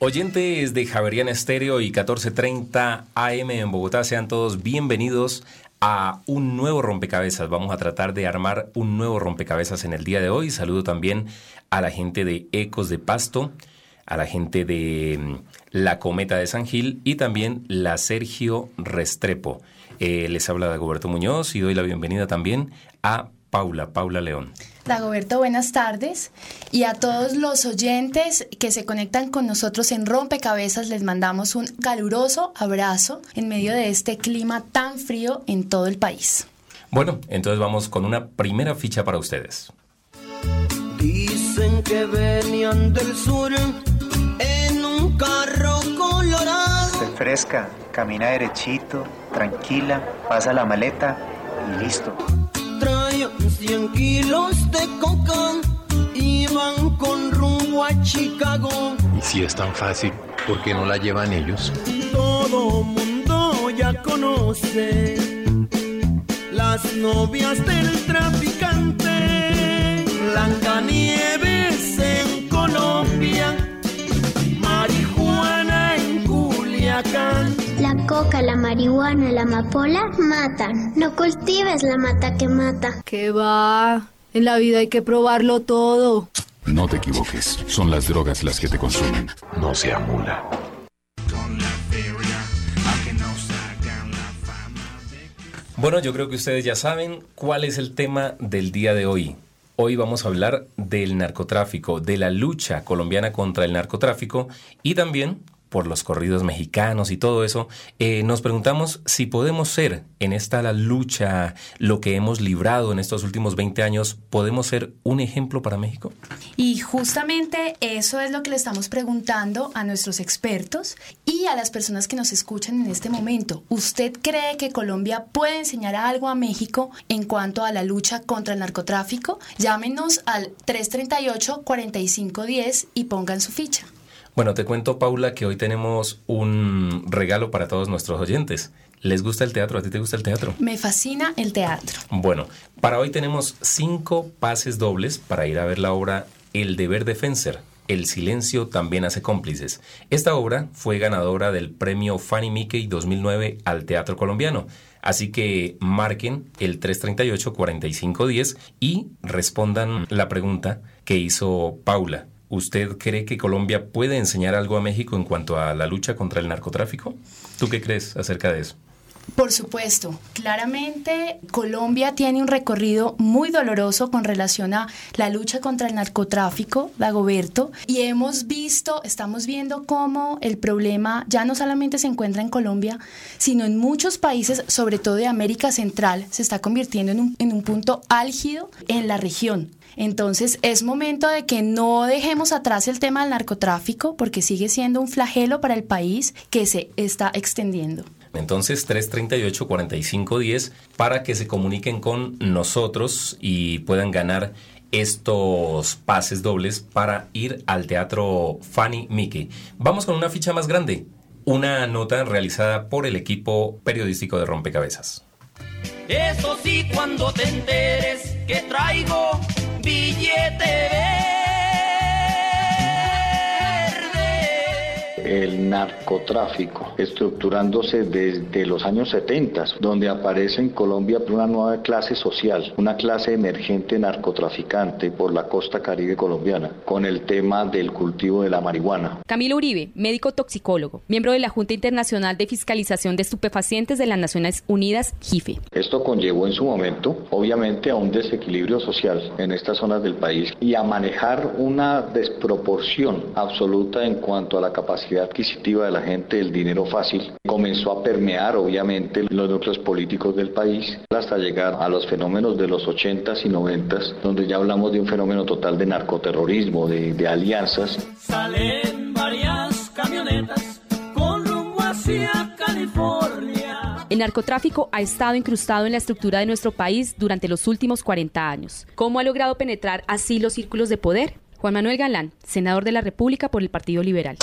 Oyentes de Javeriana Estéreo y 1430 AM en Bogotá, sean todos bienvenidos a un nuevo rompecabezas. Vamos a tratar de armar un nuevo rompecabezas en el día de hoy. Saludo también a la gente de Ecos de Pasto, a la gente de mm, La Cometa de San Gil y también la Sergio Restrepo. Eh, les habla Dagoberto Muñoz y doy la bienvenida también a Paula, Paula León. Dagoberto, buenas tardes. Y a todos los oyentes que se conectan con nosotros en Rompecabezas, les mandamos un caluroso abrazo en medio de este clima tan frío en todo el país. Bueno, entonces vamos con una primera ficha para ustedes. Dicen que venían del sur en un carro colorado. Esté fresca, camina derechito, tranquila, pasa la maleta y listo. Traían 100 kilos de coca, iban con rumbo a Chicago. Y si es tan fácil, ¿por qué no la llevan ellos? Todo mundo ya conoce las novias del traficante. Blancanieves coca, la marihuana, la amapola matan. No cultives la mata que mata. ¿Qué va? En la vida hay que probarlo todo. No te equivoques, son las drogas las que te consumen. No sea mula. Bueno, yo creo que ustedes ya saben cuál es el tema del día de hoy. Hoy vamos a hablar del narcotráfico, de la lucha colombiana contra el narcotráfico y también por los corridos mexicanos y todo eso, eh, nos preguntamos si podemos ser en esta la lucha, lo que hemos librado en estos últimos 20 años, ¿podemos ser un ejemplo para México? Y justamente eso es lo que le estamos preguntando a nuestros expertos y a las personas que nos escuchan en este momento. ¿Usted cree que Colombia puede enseñar algo a México en cuanto a la lucha contra el narcotráfico? Llámenos al 338-4510 y pongan su ficha. Bueno, te cuento, Paula, que hoy tenemos un regalo para todos nuestros oyentes. ¿Les gusta el teatro? ¿A ti te gusta el teatro? Me fascina el teatro. Bueno, para hoy tenemos cinco pases dobles para ir a ver la obra El deber de Fencer. El silencio también hace cómplices. Esta obra fue ganadora del premio Fanny Mickey 2009 al Teatro Colombiano. Así que marquen el 338-4510 y respondan la pregunta que hizo Paula. ¿Usted cree que Colombia puede enseñar algo a México en cuanto a la lucha contra el narcotráfico? ¿Tú qué crees acerca de eso? Por supuesto, claramente Colombia tiene un recorrido muy doloroso con relación a la lucha contra el narcotráfico, Dagoberto, y hemos visto, estamos viendo cómo el problema ya no solamente se encuentra en Colombia, sino en muchos países, sobre todo de América Central, se está convirtiendo en un, en un punto álgido en la región. Entonces es momento de que no dejemos atrás el tema del narcotráfico porque sigue siendo un flagelo para el país que se está extendiendo. Entonces 338-4510 para que se comuniquen con nosotros y puedan ganar estos pases dobles para ir al teatro Fanny Mickey. Vamos con una ficha más grande, una nota realizada por el equipo periodístico de Rompecabezas. Eso sí, cuando te enteres que traigo billete el narcotráfico, estructurándose desde los años 70, donde aparece en Colombia una nueva clase social, una clase emergente narcotraficante por la costa caribe colombiana, con el tema del cultivo de la marihuana. Camilo Uribe, médico toxicólogo, miembro de la Junta Internacional de Fiscalización de Estupefacientes de las Naciones Unidas, JIFE. Esto conllevó en su momento, obviamente, a un desequilibrio social en estas zonas del país y a manejar una desproporción absoluta en cuanto a la capacidad adquisitiva de la gente, el dinero fácil. Comenzó a permear, obviamente, los núcleos políticos del país hasta llegar a los fenómenos de los 80s y 90s, donde ya hablamos de un fenómeno total de narcoterrorismo, de, de alianzas. Salen varias camionetas con rumbo hacia California. El narcotráfico ha estado incrustado en la estructura de nuestro país durante los últimos 40 años. ¿Cómo ha logrado penetrar así los círculos de poder? Juan Manuel Galán, senador de la República por el Partido Liberal.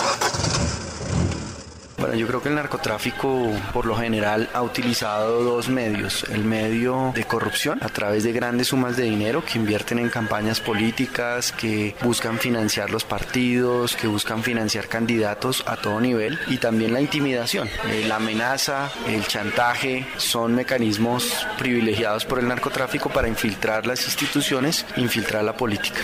Bueno, yo creo que el narcotráfico por lo general ha utilizado dos medios. El medio de corrupción a través de grandes sumas de dinero que invierten en campañas políticas, que buscan financiar los partidos, que buscan financiar candidatos a todo nivel. Y también la intimidación, eh, la amenaza, el chantaje son mecanismos privilegiados por el narcotráfico para infiltrar las instituciones, infiltrar la política.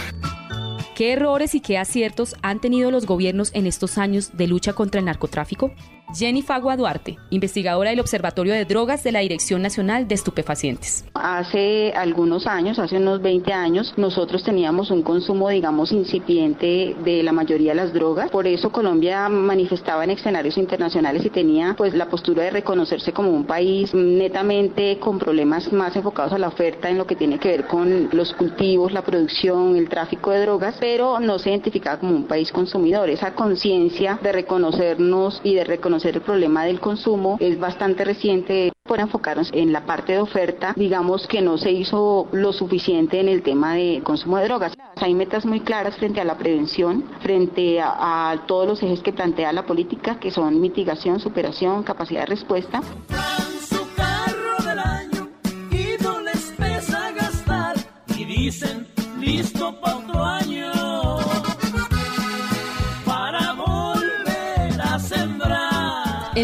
¿Qué errores y qué aciertos han tenido los gobiernos en estos años de lucha contra el narcotráfico? Jenny Fagua Duarte, investigadora del Observatorio de Drogas de la Dirección Nacional de Estupefacientes. Hace algunos años, hace unos 20 años, nosotros teníamos un consumo, digamos, incipiente de la mayoría de las drogas. Por eso Colombia manifestaba en escenarios internacionales y tenía pues la postura de reconocerse como un país netamente con problemas más enfocados a la oferta en lo que tiene que ver con los cultivos, la producción, el tráfico de drogas, no se identificaba como un país consumidor. Esa conciencia de reconocernos y de reconocer el problema del consumo es bastante reciente por enfocarnos en la parte de oferta, digamos que no se hizo lo suficiente en el tema de consumo de drogas. Hay metas muy claras frente a la prevención, frente a, a todos los ejes que plantea la política, que son mitigación, superación, capacidad de respuesta.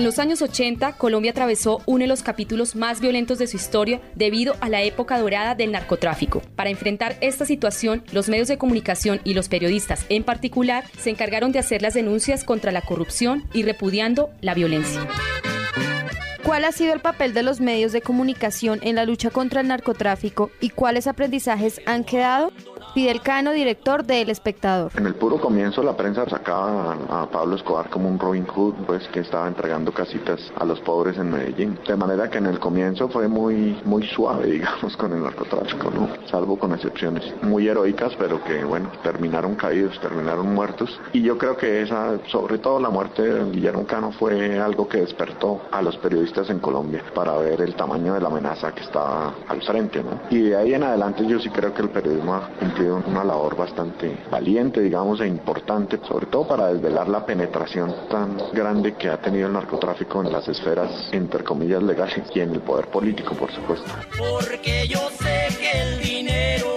Los años 80, Colombia atravesó uno de los capítulos más violentos de su historia debido a la época dorada del narcotráfico. Para enfrentar esta situación, los medios de comunicación y los periodistas en particular se encargaron de hacer las denuncias contra la corrupción y repudiando la violencia. ¿Cuál ha sido el papel de los medios de comunicación en la lucha contra el narcotráfico y cuáles aprendizajes han quedado? Fidel Cano, director de El Espectador. En el puro comienzo la prensa sacaba a, Pablo Escobar como un Robin Hood, pues que estaba entregando casitas a los pobres en Medellín. De manera que en el comienzo fue muy muy suave, digamos, con el narcotráfico, ¿no? Salvo con excepciones muy heroicas, pero que bueno, terminaron caídos, terminaron muertos. Y yo creo que esa, sobre todo la muerte de Guillermo Cano fue algo que despertó a los periodistas en Colombia para ver el tamaño de la amenaza que estaba al frente, ¿no? Y de ahí en adelante yo sí creo que el periodismo ha cumplido una labor bastante valiente, digamos, e importante, sobre todo para desvelar la penetración tan grande que ha tenido el narcotráfico en las esferas, entre comillas, legales y en el poder político, por supuesto. Porque yo sé que el dinero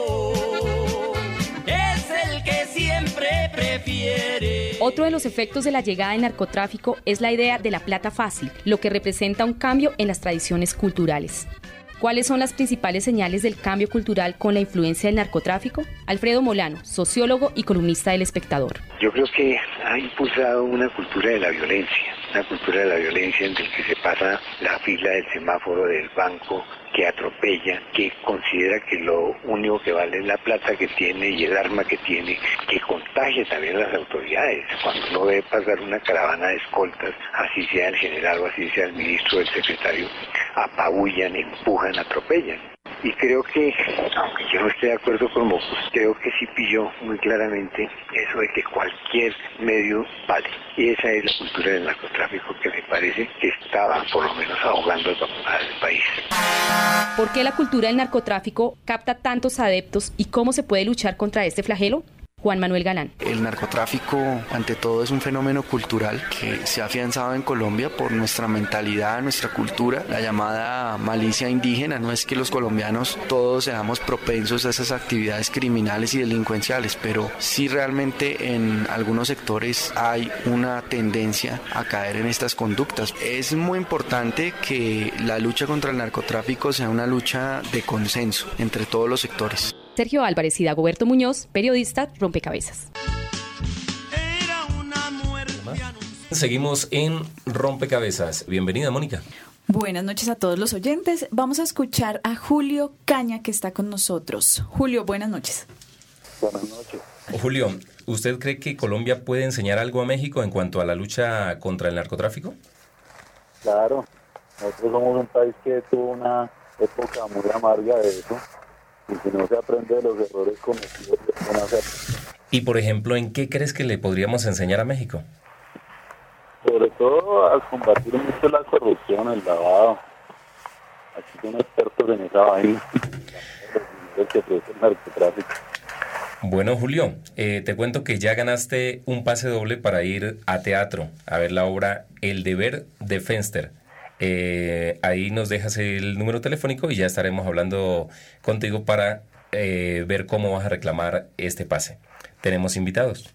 es el que siempre prefiere. Otro de los efectos de la llegada del narcotráfico es la idea de la plata fácil, lo que representa un cambio en las tradiciones culturales. ¿Cuáles son las principales señales del cambio cultural con la influencia del narcotráfico? Alfredo Molano, sociólogo y columnista del Espectador. Yo creo que ha impulsado una cultura de la violencia, una cultura de la violencia en la que se pasa la fila del semáforo del banco que atropella, que considera que lo único que vale es la plata que tiene y el arma que tiene, que contagia también a las autoridades. Cuando uno ve pasar una caravana de escoltas, así sea el general o así sea el ministro o el secretario, apabullan, empujan, atropellan. Y creo que, aunque yo no esté de acuerdo con Mocus, creo que sí pilló muy claramente eso de que cualquier medio vale. Y esa es la cultura del narcotráfico que me parece que estaba por lo menos ahogando al país. ¿Por qué la cultura del narcotráfico capta tantos adeptos y cómo se puede luchar contra este flagelo? Juan Manuel Galán. El narcotráfico, ante todo, es un fenómeno cultural que se ha afianzado en Colombia por nuestra mentalidad, nuestra cultura, la llamada malicia indígena. No es que los colombianos todos seamos propensos a esas actividades criminales y delincuenciales, pero sí realmente en algunos sectores hay una tendencia a caer en estas conductas. Es muy importante que la lucha contra el narcotráfico sea una lucha de consenso entre todos los sectores. Sergio Álvarez y Dagoberto Muñoz, periodista Rompecabezas. Seguimos en Rompecabezas. Bienvenida, Mónica. Buenas noches a todos los oyentes. Vamos a escuchar a Julio Caña que está con nosotros. Julio, buenas noches. Buenas noches. Julio, ¿usted cree que Colombia puede enseñar algo a México en cuanto a la lucha contra el narcotráfico? Claro, nosotros somos un país que tuvo una época muy amarga de eso y si no se aprende de los errores cometidos, se. Y por ejemplo, ¿en qué crees que le podríamos enseñar a México? Sobre todo a combatir mucho la corrupción, el lavado. Aquí son expertos en esa vaina. El que produce el narcotráfico. Bueno, Julio, eh, te cuento que ya ganaste un pase doble para ir a teatro a ver la obra El deber de Fenster. Eh, ahí nos dejas el número telefónico y ya estaremos hablando contigo para eh, ver cómo vas a reclamar este pase. Tenemos invitados.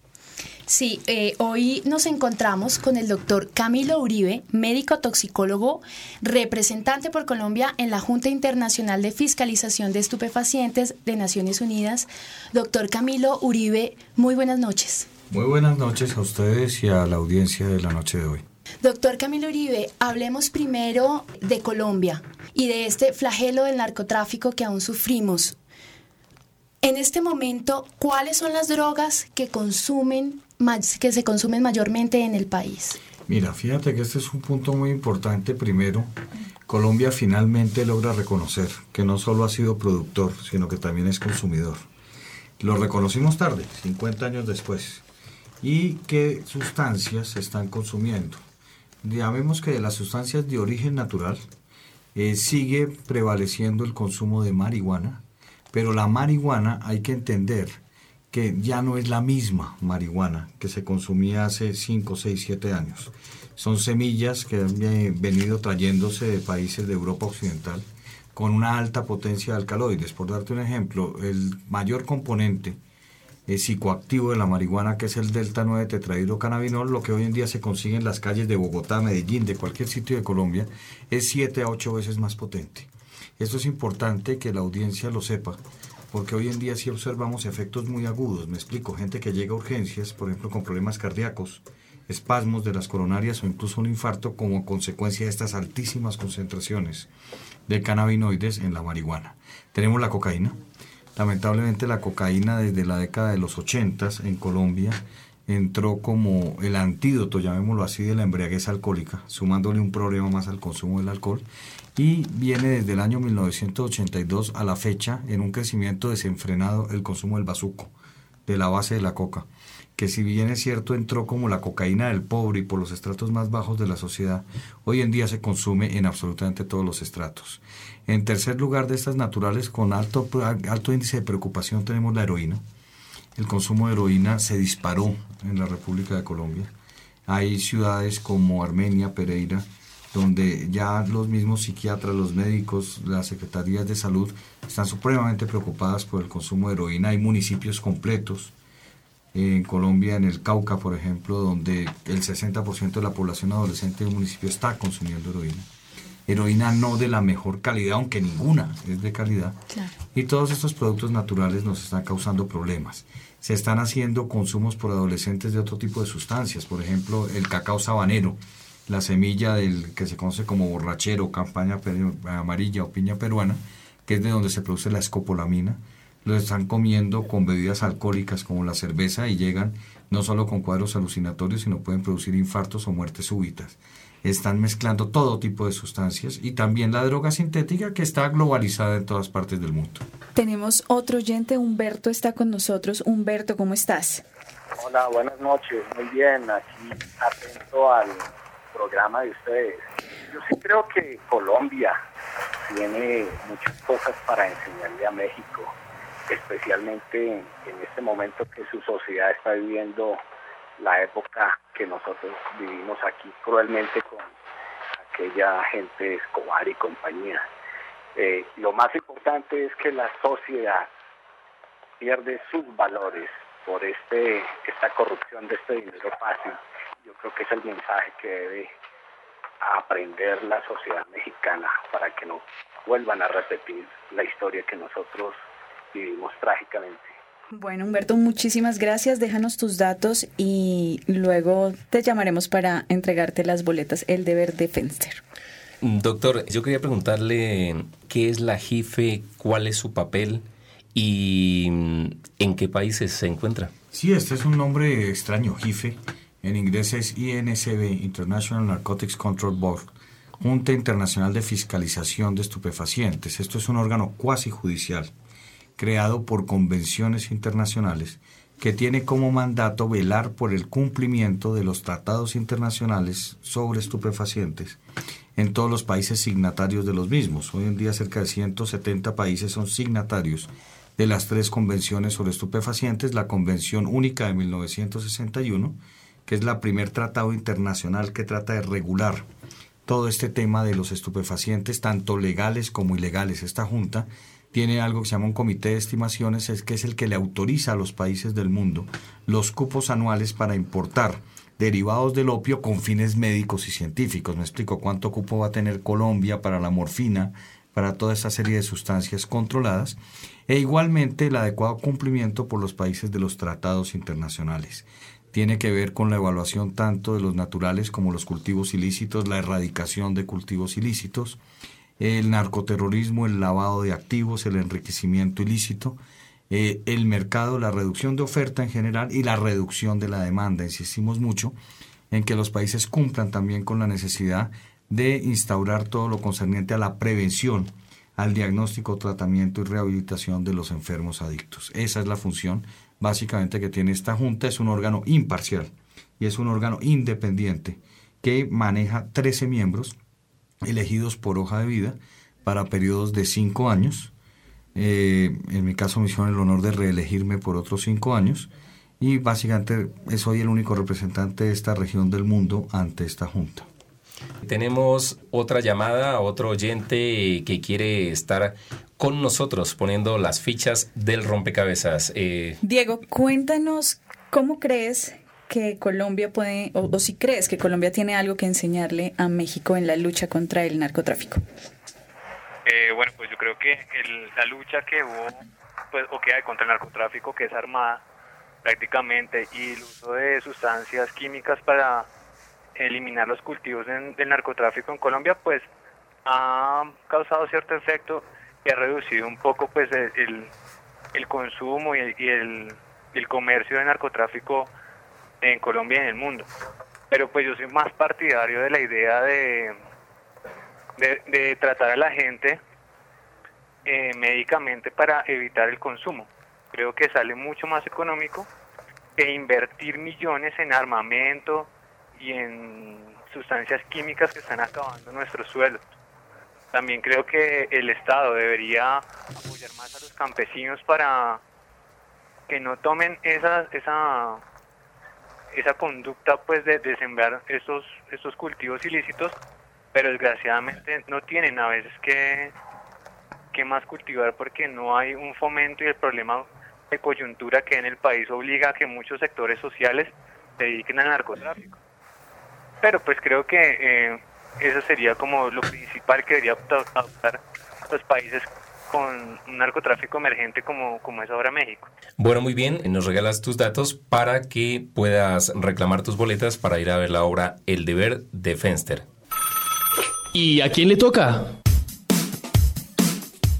Sí, eh, hoy nos encontramos con el doctor Camilo Uribe, médico toxicólogo, representante por Colombia en la Junta Internacional de Fiscalización de Estupefacientes de Naciones Unidas. Doctor Camilo Uribe, muy buenas noches. Muy buenas noches a ustedes y a la audiencia de la noche de hoy. Doctor Camilo Uribe, hablemos primero de Colombia y de este flagelo del narcotráfico que aún sufrimos. En este momento, ¿cuáles son las drogas que consumen que se consumen mayormente en el país? Mira, fíjate que este es un punto muy importante. Primero, Colombia finalmente logra reconocer que no solo ha sido productor, sino que también es consumidor. Lo reconocimos tarde, 50 años después. ¿Y qué sustancias se están consumiendo? Llamemos que de las sustancias de origen natural eh, sigue prevaleciendo el consumo de marihuana, pero la marihuana hay que entender que ya no es la misma marihuana que se consumía hace 5, 6, 7 años. Son semillas que han venido trayéndose de países de Europa Occidental con una alta potencia de alcaloides. Por darte un ejemplo, el mayor componente eh, psicoactivo de la marihuana, que es el delta 9 tetrahidrocannabinol, lo que hoy en día se consigue en las calles de Bogotá, Medellín, de cualquier sitio de Colombia, es 7 a 8 veces más potente. Esto es importante que la audiencia lo sepa, porque hoy en día sí observamos efectos muy agudos. Me explico, gente que llega a urgencias, por ejemplo, con problemas cardíacos, espasmos de las coronarias o incluso un infarto como consecuencia de estas altísimas concentraciones de cannabinoides en la marihuana. Tenemos la cocaína. Lamentablemente la cocaína desde la década de los 80 en Colombia entró como el antídoto, llamémoslo así, de la embriaguez alcohólica, sumándole un problema más al consumo del alcohol y viene desde el año 1982 a la fecha en un crecimiento desenfrenado el consumo del bazuco, de la base de la coca, que si bien es cierto entró como la cocaína del pobre y por los estratos más bajos de la sociedad, hoy en día se consume en absolutamente todos los estratos. En tercer lugar de estas naturales con alto, alto índice de preocupación tenemos la heroína. El consumo de heroína se disparó en la República de Colombia. Hay ciudades como Armenia, Pereira, donde ya los mismos psiquiatras, los médicos, las secretarías de salud están supremamente preocupadas por el consumo de heroína. Hay municipios completos en Colombia, en el Cauca, por ejemplo, donde el 60% de la población adolescente del municipio está consumiendo heroína. Heroína no de la mejor calidad, aunque ninguna es de calidad. Y todos estos productos naturales nos están causando problemas. Se están haciendo consumos por adolescentes de otro tipo de sustancias, por ejemplo, el cacao sabanero, la semilla del que se conoce como borrachero, campaña amarilla o piña peruana, que es de donde se produce la escopolamina, lo están comiendo con bebidas alcohólicas como la cerveza y llegan no solo con cuadros alucinatorios, sino pueden producir infartos o muertes súbitas. Están mezclando todo tipo de sustancias y también la droga sintética que está globalizada en todas partes del mundo. Tenemos otro oyente, Humberto está con nosotros. Humberto, ¿cómo estás? Hola, buenas noches. Muy bien, aquí atento al programa de ustedes. Yo sí creo que Colombia tiene muchas cosas para enseñarle a México. Especialmente en este momento que su sociedad está viviendo la época que nosotros vivimos aquí cruelmente con aquella gente Escobar y compañía. Eh, lo más importante es que la sociedad pierde sus valores por este esta corrupción de este dinero fácil. Yo creo que es el mensaje que debe aprender la sociedad mexicana para que no vuelvan a repetir la historia que nosotros vivimos trágicamente. Bueno, Humberto, muchísimas gracias. Déjanos tus datos y luego te llamaremos para entregarte las boletas El Deber de Fenster. Doctor, yo quería preguntarle qué es la JIFE, cuál es su papel y en qué países se encuentra. Sí, este es un nombre extraño, JIFE. En inglés es INSB, International Narcotics Control Board, Junta Internacional de Fiscalización de Estupefacientes. Esto es un órgano cuasi judicial creado por convenciones internacionales que tiene como mandato velar por el cumplimiento de los tratados internacionales sobre estupefacientes en todos los países signatarios de los mismos. Hoy en día cerca de 170 países son signatarios de las tres convenciones sobre estupefacientes, la Convención Única de 1961, que es la primer tratado internacional que trata de regular todo este tema de los estupefacientes, tanto legales como ilegales. Esta junta tiene algo que se llama un comité de estimaciones, es que es el que le autoriza a los países del mundo los cupos anuales para importar derivados del opio con fines médicos y científicos. Me explico cuánto cupo va a tener Colombia para la morfina, para toda esa serie de sustancias controladas, e igualmente el adecuado cumplimiento por los países de los tratados internacionales. Tiene que ver con la evaluación tanto de los naturales como los cultivos ilícitos, la erradicación de cultivos ilícitos, el narcoterrorismo, el lavado de activos, el enriquecimiento ilícito, eh, el mercado, la reducción de oferta en general y la reducción de la demanda. Insistimos mucho en que los países cumplan también con la necesidad de instaurar todo lo concerniente a la prevención, al diagnóstico, tratamiento y rehabilitación de los enfermos adictos. Esa es la función básicamente que tiene esta Junta. Es un órgano imparcial y es un órgano independiente que maneja 13 miembros elegidos por hoja de vida para periodos de cinco años. Eh, en mi caso me hicieron el honor de reelegirme por otros cinco años y básicamente soy el único representante de esta región del mundo ante esta junta. Tenemos otra llamada, otro oyente que quiere estar con nosotros poniendo las fichas del rompecabezas. Eh, Diego, cuéntanos cómo crees que Colombia puede, o, si crees que Colombia tiene algo que enseñarle a México en la lucha contra el narcotráfico. Eh, bueno, pues yo creo que la lucha que hubo, pues, o que hay contra el narcotráfico, que es armada prácticamente, y el uso de sustancias químicas para eliminar los cultivos del narcotráfico en Colombia, pues ha causado cierto efecto y ha reducido un poco pues el, el consumo y, el, el comercio de narcotráfico en Colombia y en el mundo. Pero pues yo soy más partidario de la idea de, de, tratar a la gente eh, médicamente para evitar el consumo. Creo que sale mucho más económico que invertir millones en armamento y en sustancias químicas que están acabando nuestro suelo. También creo que el Estado debería apoyar más a los campesinos para que no tomen esa, esa esa conducta pues de, sembrar estos, estos cultivos ilícitos, pero desgraciadamente no tienen a veces que, que más cultivar porque no hay un fomento y el problema de coyuntura que en el país obliga a que muchos sectores sociales se dediquen al narcotráfico. Pero pues creo que eh, eso sería como lo principal que debería adoptar los países con un narcotráfico emergente como, como es ahora México. Bueno, muy bien, nos regalas tus datos para que puedas reclamar tus boletas para ir a ver la obra El deber de Fenster. ¿Y a quién le toca?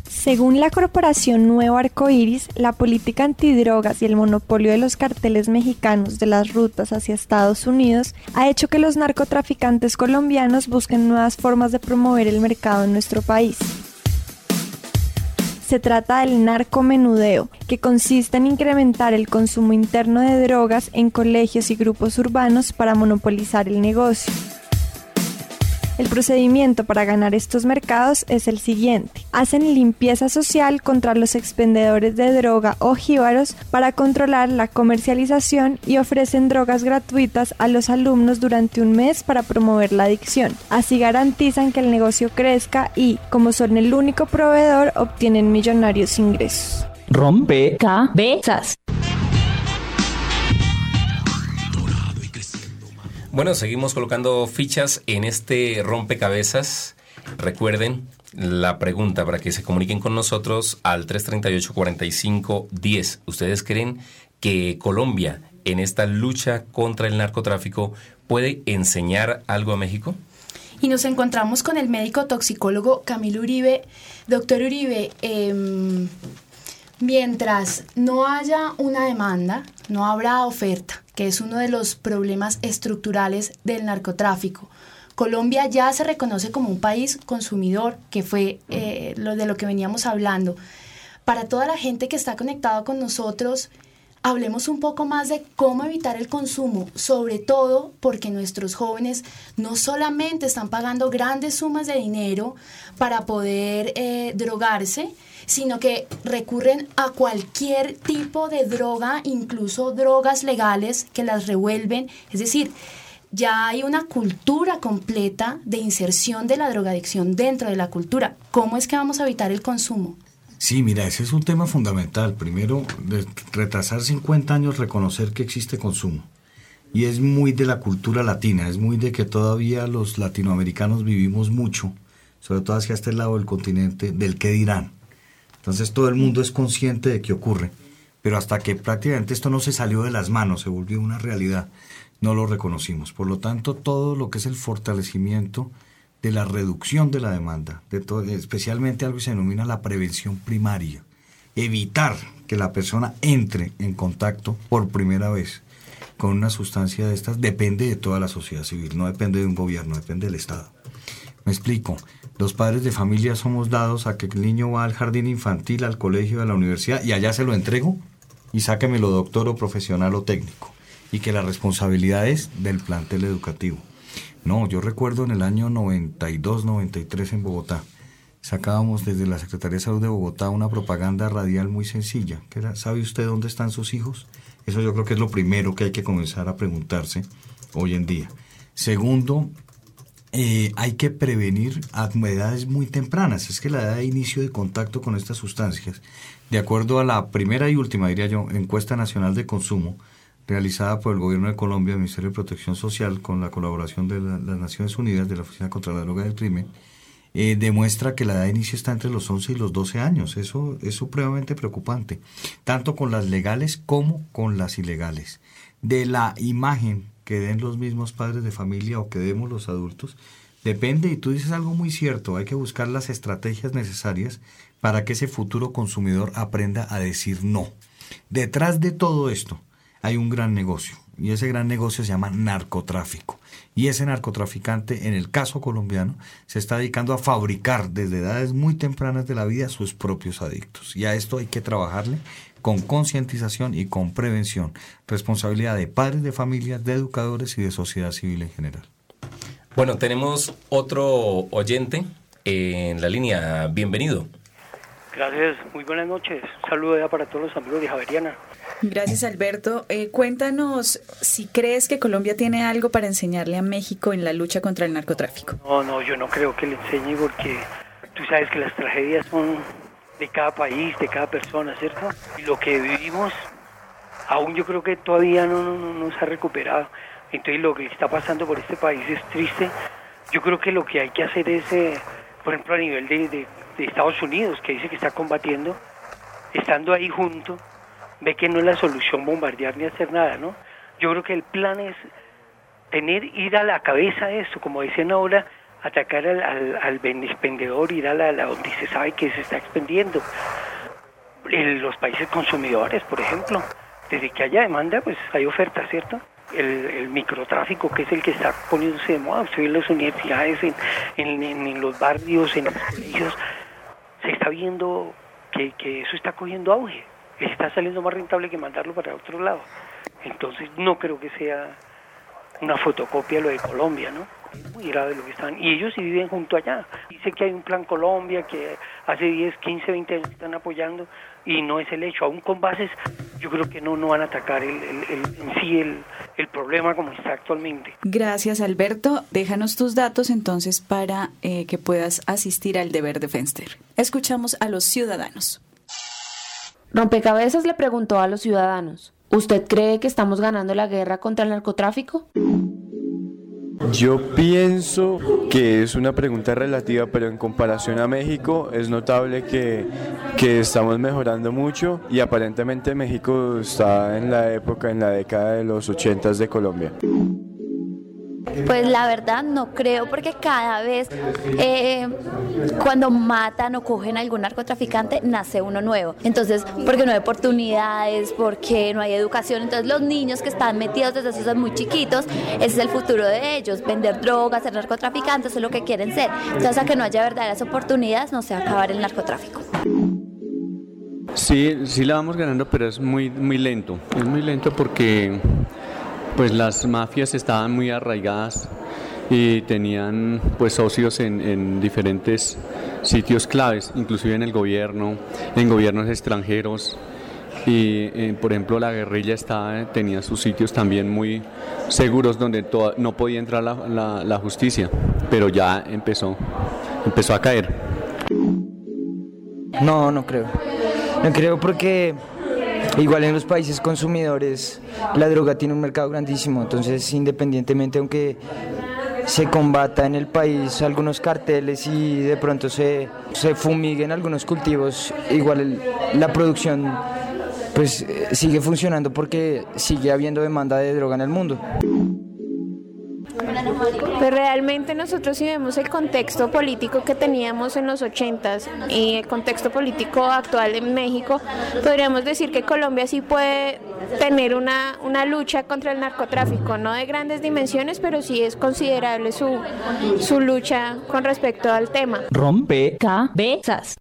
Según la corporación Nuevo Arcoiris, la política antidrogas y el monopolio de los carteles mexicanos de las rutas hacia Estados Unidos ha hecho que los narcotraficantes colombianos busquen nuevas formas de promover el mercado en nuestro país. Se trata del narcomenudeo, que consiste en incrementar el consumo interno de drogas en colegios y grupos urbanos para monopolizar el negocio. El procedimiento para ganar estos mercados es el siguiente. Hacen limpieza social contra los expendedores de droga o jíbaros para controlar la comercialización y ofrecen drogas gratuitas a los alumnos durante un mes para promover la adicción. Así garantizan que el negocio crezca y, como son el único proveedor, obtienen millonarios ingresos. Rompe Cabezas. Bueno, seguimos colocando fichas en este rompecabezas. Recuerden la pregunta para que se comuniquen con nosotros al 338-4510. ¿Ustedes creen que Colombia en esta lucha contra el narcotráfico puede enseñar algo a México? Y nos encontramos con el médico toxicólogo Camilo Uribe. Doctor Uribe, em, mientras no haya una demanda, no habrá oferta que es uno de los problemas estructurales del narcotráfico. Colombia ya se reconoce como un país consumidor, que fue eh, lo de lo que veníamos hablando. Para toda la gente que está conectada con nosotros, hablemos un poco más de cómo evitar el consumo, sobre todo porque nuestros jóvenes no solamente están pagando grandes sumas de dinero para poder eh, drogarse, sino que recurren a cualquier tipo de droga, incluso drogas legales que las revuelven. Es decir, ya hay una cultura completa de inserción de la drogadicción dentro de la cultura. ¿Cómo es que vamos a evitar el consumo? Sí, mira, ese es un tema fundamental. Primero, de retrasar 50 años, reconocer que existe consumo. Y es muy de la cultura latina, es muy de que todavía los latinoamericanos vivimos mucho, sobre todo hacia este lado del continente, del que dirán. Entonces todo el mundo es consciente de que ocurre, pero hasta que prácticamente esto no se salió de las manos, se volvió una realidad, no lo reconocimos. Por lo tanto, todo lo que es el fortalecimiento de la reducción de la demanda, de todo, especialmente algo que se denomina la prevención primaria, evitar que la persona entre en contacto por primera vez con una sustancia de estas, depende de toda la sociedad civil, no depende de un gobierno, depende del Estado. Me explico. Los padres de familia somos dados a que el niño va al jardín infantil, al colegio, a la universidad y allá se lo entrego y sáquemelo doctor o profesional o técnico. Y que la responsabilidad es del plantel educativo. No, yo recuerdo en el año 92, 93 en Bogotá, sacábamos desde la Secretaría de Salud de Bogotá una propaganda radial muy sencilla, que era, ¿sabe usted dónde están sus hijos? Eso yo creo que es lo primero que hay que comenzar a preguntarse hoy en día. Segundo, eh, hay que prevenir a edades muy tempranas. Es que la edad de inicio de contacto con estas sustancias, de acuerdo a la primera y última, diría yo, encuesta nacional de consumo, realizada por el Gobierno de Colombia, el Ministerio de Protección Social, con la colaboración de las Naciones Unidas, de la Oficina contra la Droga y el Crimen, eh, demuestra que la edad de inicio está entre los 11 y los 12 años. Eso es supremamente preocupante, tanto con las legales como con las ilegales. De la imagen que den los mismos padres de familia o que demos los adultos, depende, y tú dices algo muy cierto, hay que buscar las estrategias necesarias para que ese futuro consumidor aprenda a decir no. Detrás de todo esto hay un gran negocio, y ese gran negocio se llama narcotráfico. Y ese narcotraficante, en el caso colombiano, se está dedicando a fabricar desde edades muy tempranas de la vida sus propios adictos. Y a esto hay que trabajarle con concientización y con prevención. Responsabilidad de padres de familias, de educadores y de sociedad civil en general. Bueno, tenemos otro oyente en la línea. Bienvenido. Gracias, muy buenas noches. Un saludo ya para todos los amigos de Javeriana. Gracias, Alberto. Eh, cuéntanos si crees que Colombia tiene algo para enseñarle a México en la lucha contra el narcotráfico. No, no, yo no creo que le enseñe porque tú sabes que las tragedias son de cada país, de cada persona, ¿cierto? Y lo que vivimos, aún yo creo que todavía no, no, no, se ha recuperado. Entonces lo que está pasando por este país es triste. Yo creo que lo que hay que hacer es, eh, por ejemplo, a nivel de, de, Estados Unidos, que dice que está combatiendo, estando ahí junto, ve que no es la solución bombardear ni hacer nada, ¿no? Yo creo que el plan es tener, ir a la cabeza eso, como decían ahora, atacar al, al, al vendedor, ir a la, donde se sabe que se está expendiendo. En los países consumidores, por ejemplo, desde que haya demanda, pues hay oferta, ¿cierto? El, microtráfico, que es el que está poniéndose de moda, usted ve en las universidades, en, en, los barrios, en los colegios, se está viendo que, que eso está cogiendo auge, está saliendo más rentable que mandarlo para otro lado. Entonces no creo que sea una fotocopia lo de Colombia, ¿no? es muy grave lo que están. Y ellos sí viven junto allá. Dice que hay un plan Colombia que hace 10, 15, 20 años están apoyando y no es el hecho. Aún con bases, yo creo que no, no van a atacar el, el, en sí el, el, problema como está actualmente. Gracias, Alberto. Déjanos tus datos entonces para eh, que puedas asistir al deber de Fenster. Escuchamos a los ciudadanos. Rompecabezas le preguntó a los ciudadanos, ¿usted cree que estamos ganando la guerra contra el narcotráfico? Yo pienso que es una pregunta relativa, pero en comparación a México es notable que, que, estamos mejorando mucho y aparentemente México está en la época, en la década de los 80 de Colombia. Pues la verdad no creo porque cada vez eh, cuando matan o cogen a algún narcotraficante nace uno nuevo. Entonces, porque no hay oportunidades, porque no hay educación. Entonces los niños que están metidos desde esos muy chiquitos, ese es el futuro de ellos, vender drogas, ser narcotraficantes, eso es lo que quieren ser. Entonces a que no haya verdaderas oportunidades no se va a acabar el narcotráfico. Sí, sí la vamos ganando, pero es muy, muy lento. Es muy lento porque pues las mafias estaban muy arraigadas y tenían pues socios en, diferentes sitios claves, inclusive en el gobierno, en gobiernos extranjeros. Y eh, por ejemplo la guerrilla estaba, tenía sus sitios también muy seguros donde no podía entrar la, la, justicia, pero ya empezó, empezó a caer. No, no creo. No creo porque Igual en los países consumidores la droga tiene un mercado grandísimo, entonces independientemente aunque se combata en el país algunos carteles y de pronto se, se fumiguen algunos cultivos, igual la producción pues sigue funcionando porque sigue habiendo demanda de droga en el mundo. Pues realmente nosotros si vemos el contexto político que teníamos en los 80s y el contexto político actual en México, podríamos decir que Colombia sí puede tener una, una lucha contra el narcotráfico, no de grandes dimensiones, pero sí es considerable su, su lucha con respecto al tema. Rompe cabezas.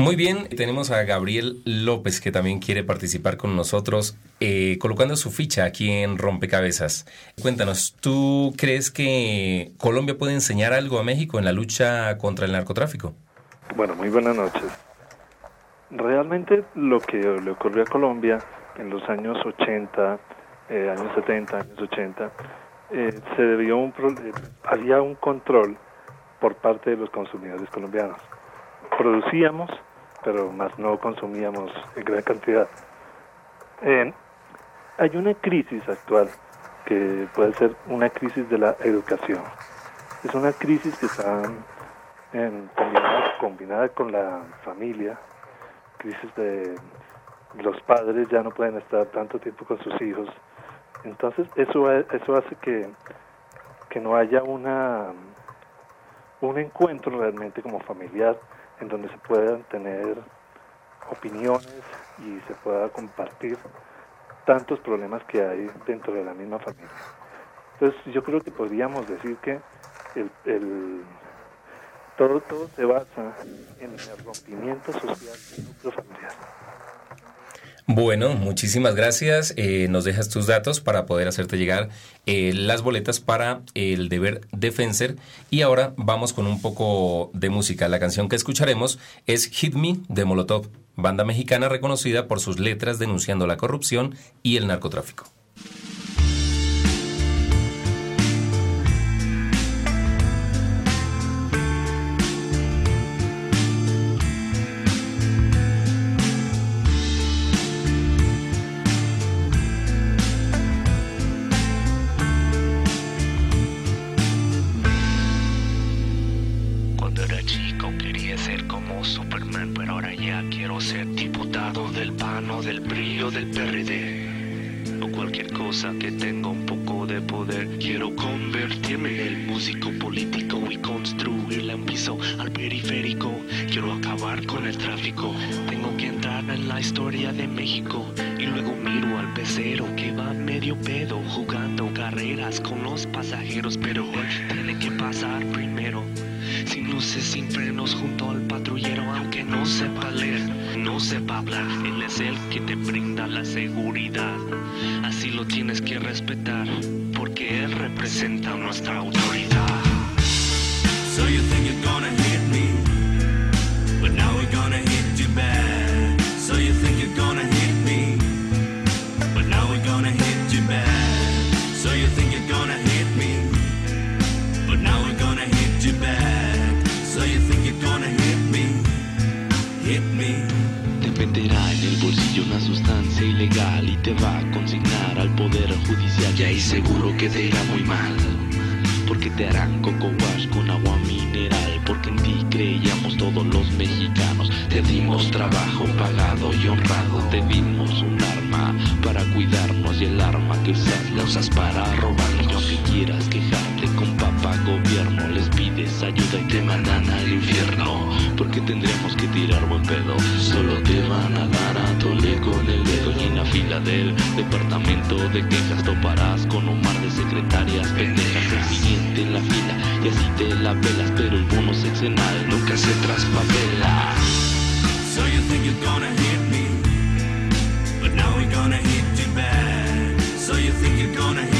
Muy bien, tenemos a Gabriel López que también quiere participar con nosotros, eh, colocando su ficha aquí en Rompecabezas. Cuéntanos, ¿tú crees que Colombia puede enseñar algo a México en la lucha contra el narcotráfico? Bueno, muy buenas noches. Realmente lo que le ocurrió a Colombia en los años 80, eh, años 70, años 80, eh, se debió un había un control por parte de los consumidores colombianos. Producíamos pero más no consumíamos en gran cantidad. hay una crisis actual que puede ser una crisis de la educación. Es una crisis que está combinada, con la familia, crisis de los padres ya no pueden estar tanto tiempo con sus hijos. Entonces eso, eso hace que, que no haya una, un encuentro realmente como familiar en donde se puedan tener opiniones y se pueda compartir tantos problemas que hay dentro de la misma familia. Entonces yo creo que podríamos decir que el, todo, todo se basa en el rompimiento social del núcleo familiar. Bueno, muchísimas gracias. Eh, nos dejas tus datos para poder hacerte llegar eh, las boletas para el deber Defenser. Y ahora vamos con un poco de música. La canción que escucharemos es Hit Me de Molotov, banda mexicana reconocida por sus letras denunciando la corrupción y el narcotráfico. Meterá en el bolsillo una sustancia ilegal y te va a consignar al poder judicial. Y ahí seguro que te irá muy mal. Porque te harán coco wash con agua mineral. Porque en ti creíamos todos los mexicanos. Te dimos trabajo pagado y honrado. Te dimos un arma para cuidarnos y el arma que usas la usas para robarnos. Y aunque quieras quejarte papá gobierno, les pides ayuda y te mandan al infierno. Porque tendremos que tirar buen pedo. Solo te van a dar a tole con el dedo. Y en la fila del departamento de quejas toparás con un mar de secretarias pendejas. El siguiente en la fila y así te la pelas. Pero el bono sexenal nunca se traspapela. So you think you're gonna hit me, but now we're gonna hit you back. So you think you're gonna hit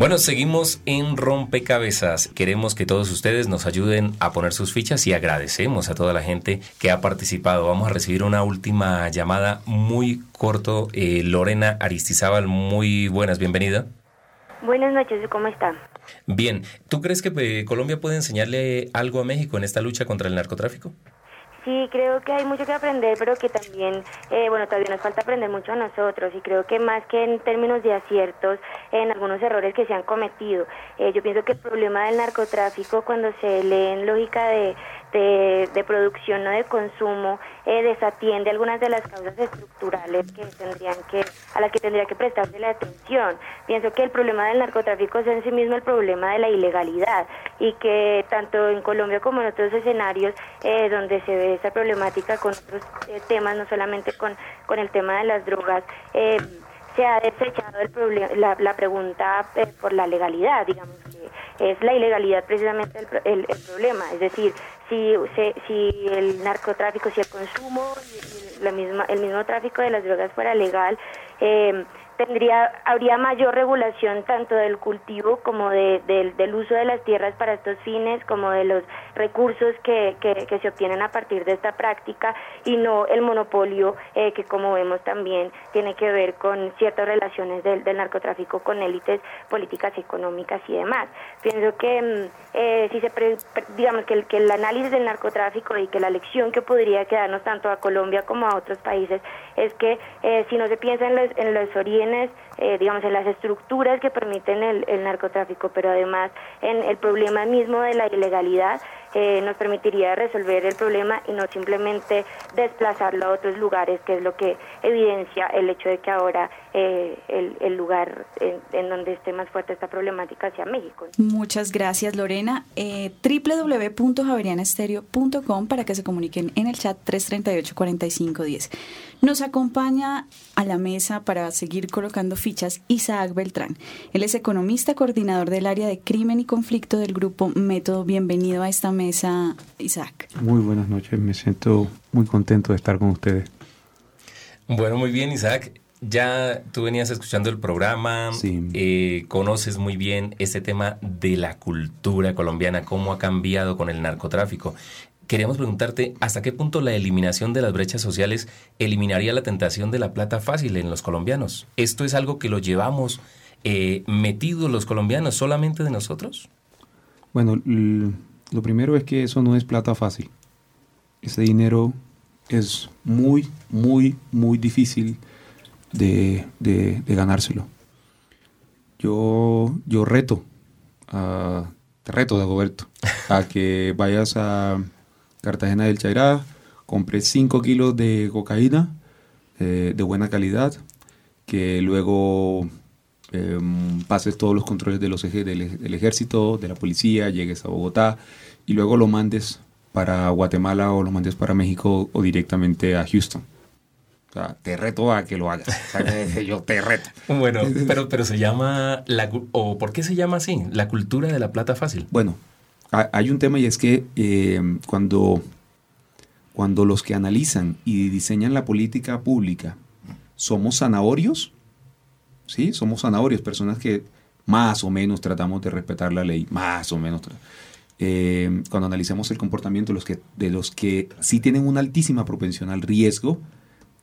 Bueno, seguimos en Rompecabezas. Queremos que todos ustedes nos ayuden a poner sus fichas y agradecemos a toda la gente que ha participado. Vamos a recibir una última llamada muy corto. Eh, Lorena Aristizábal, muy buenas, bienvenida. Buenas noches, ¿cómo está? Bien, ¿tú crees que eh, Colombia puede enseñarle algo a México en esta lucha contra el narcotráfico? Sí, creo que hay mucho que aprender, pero que también, eh, bueno, todavía nos falta aprender mucho a nosotros y creo que más que en términos de aciertos, en algunos errores que se han cometido. Eh, yo pienso que el problema del narcotráfico cuando se lee en lógica de, de, de producción, no de consumo, eh, desatiende algunas de las causas estructurales que tendrían que, a las que tendría que prestarse la atención. Pienso que el problema del narcotráfico es en sí mismo el problema de la ilegalidad y que tanto en Colombia como en otros escenarios eh, donde se ve esa problemática con otros eh, temas, no solamente con, con el tema de las drogas, eh, se ha desechado el problema, la, pregunta eh, por la legalidad, digamos que es la ilegalidad precisamente el, el- el problema, es decir, si, si el narcotráfico, si el consumo la misma, el mismo tráfico de las drogas fuera legal, eh, tendría habría mayor regulación tanto del cultivo como de- del- uso de las tierras para estos fines como de los recursos que, que- se obtienen a partir de esta práctica y no el monopolio eh, que como vemos también tiene que ver con ciertas relaciones del, del narcotráfico con élites políticas económicas y demás. Pienso que mm, eh, si se pre- digamos que el, que el análisis del narcotráfico y que la lección que podría quedarnos tanto a Colombia como a otros países es que eh, si no se piensa en los, en los orígenes eh, digamos, en las estructuras que permiten el, el narcotráfico, pero además en el problema mismo de la ilegalidad, eh, nos permitiría resolver el problema y no simplemente desplazarlo a otros lugares, que es lo que evidencia el hecho de que ahora eh, el, el lugar en, en donde esté más fuerte esta problemática sea México. Muchas gracias, Lorena. Eh, www.javerianestereo.com para que se comuniquen en el chat 338-4510. Nos acompaña a la mesa para seguir colocando fichas Isaac Beltrán. Él es economista, coordinador del área de crimen y conflicto del grupo Método. Bienvenido a esta mesa, Isaac. Muy buenas noches, me siento muy contento de estar con ustedes. Bueno, muy bien, Isaac. Ya tú venías escuchando el programa, eh, conoces muy bien este tema de la cultura colombiana, cómo ha cambiado con el narcotráfico. Queríamos preguntarte, ¿hasta qué punto la eliminación de las brechas sociales eliminaría la tentación de la plata fácil en los colombianos? ¿Esto es algo que lo llevamos eh, metidos los colombianos solamente de nosotros? Bueno, lo primero es que eso no es plata fácil. Ese dinero es muy, muy, muy difícil de, de- de ganárselo. Yo, yo reto, a, te reto, Dagoberto, a que vayas a Cartagena del Chairá, compres 5 kilos de cocaína eh, de buena calidad, que luego em, pases todos los controles de los eje- del, del ejército, de la policía, llegues a Bogotá y luego lo mandes para Guatemala o lo mandes para México o directamente a Houston. O sea, te reto a que lo hagas. O sea, yo te reto. Bueno, pero, pero se llama, la, o ¿por qué se llama así? La cultura de la plata fácil. Bueno, ha- hay un tema y es que eh, cuando, cuando los que analizan y diseñan la política pública somos zanahorios, ¿sí? Somos zanahorios, personas que más o menos tratamos de respetar la ley, más o menos. eh, cuando analizamos el comportamiento de los, que, de los que sí tienen una altísima propensión al riesgo,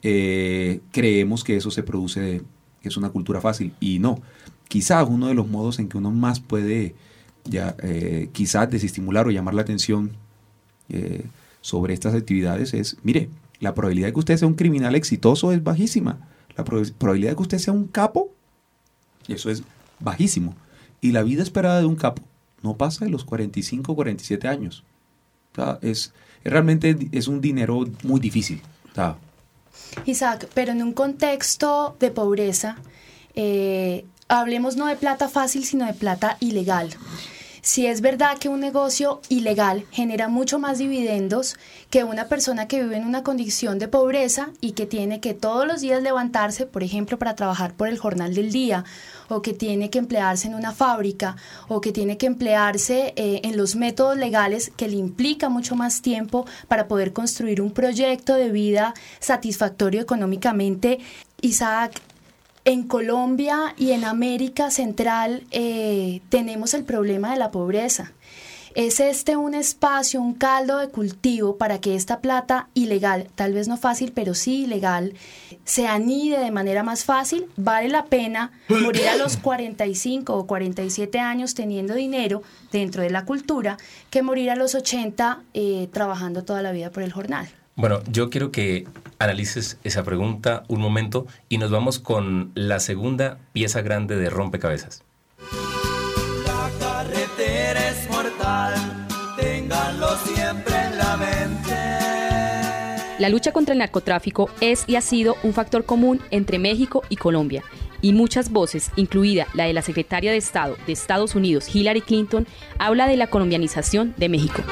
eh, creemos que eso se produce, que es una cultura fácil. Y no. Quizás uno de los modos en que uno más puede ya eh, quizás desestimular o llamar la atención eh, sobre estas actividades es, mire, la probabilidad de que usted sea un criminal exitoso es bajísima. La prob- probabilidad de que usted sea un capo, eso es bajísimo. Y la vida esperada de un capo no pasa de los 45 o 47 años. Es, realmente es un dinero muy difícil. Isaac, pero en un contexto de pobreza, eh, hablemos no de plata fácil, sino de plata ilegal. Si es verdad que un negocio ilegal genera mucho más dividendos que una persona que vive en una condición de pobreza y que tiene que todos los días levantarse, por ejemplo, para trabajar por el jornal del día, o que tiene que emplearse en una fábrica, o que tiene que emplearse eh, en los métodos legales que le implica mucho más tiempo para poder construir un proyecto de vida satisfactorio económicamente. Isaac, en Colombia y en América Central eh, tenemos el problema de la pobreza. ¿Es este un espacio, un caldo de cultivo para que esta plata ilegal, tal vez no fácil, pero sí ilegal, se anide de manera más fácil? ¿Vale la pena morir a los 45 o 47 años teniendo dinero dentro de la cultura que morir a los 80 eh, trabajando toda la vida por el jornal? Bueno, yo quiero que analices esa pregunta un momento y nos vamos con la segunda pieza grande de rompecabezas. La carretera es mortal, ténganlo siempre en la mente. La lucha contra el narcotráfico es y ha sido un factor común entre México y Colombia, y muchas voces, incluida la de la secretaria de Estado de Estados Unidos, Hillary Clinton, habla de la colombianización de México.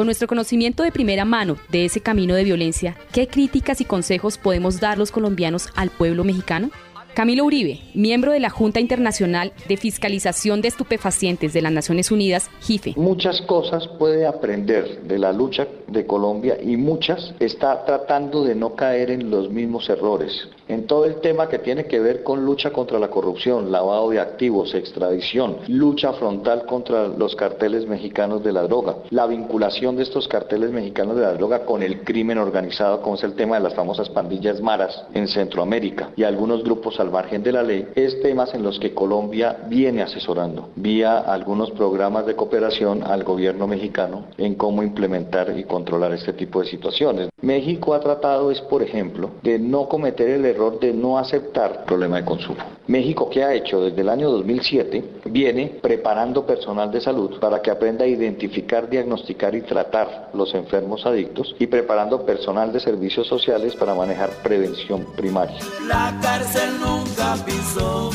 Con nuestro conocimiento de primera mano de ese camino de violencia, ¿qué críticas y consejos podemos dar los colombianos al pueblo mexicano? Camilo Uribe, miembro de la Junta Internacional de Fiscalización de Estupefacientes de las Naciones Unidas, JIFE. Muchas cosas puede aprender de la lucha de Colombia y muchas está tratando de no caer en los mismos errores. En todo el tema que tiene que ver con lucha contra la corrupción, lavado de activos, extradición, lucha frontal contra los carteles mexicanos de la droga, la vinculación de estos carteles mexicanos de la droga con el crimen organizado, como es el tema de las famosas pandillas maras en Centroamérica y algunos grupos al margen de la ley, es temas en los que Colombia viene asesorando vía algunos programas de cooperación al gobierno mexicano en cómo implementar y controlar este tipo de situaciones. México ha tratado es, por ejemplo, de no cometer el error de no aceptar problema de consumo. México, que ha hecho desde el año 2007, viene preparando personal de salud para que aprenda a identificar, diagnosticar y tratar los enfermos adictos y preparando personal de servicios sociales para manejar prevención primaria. La cárcel nunca pisó,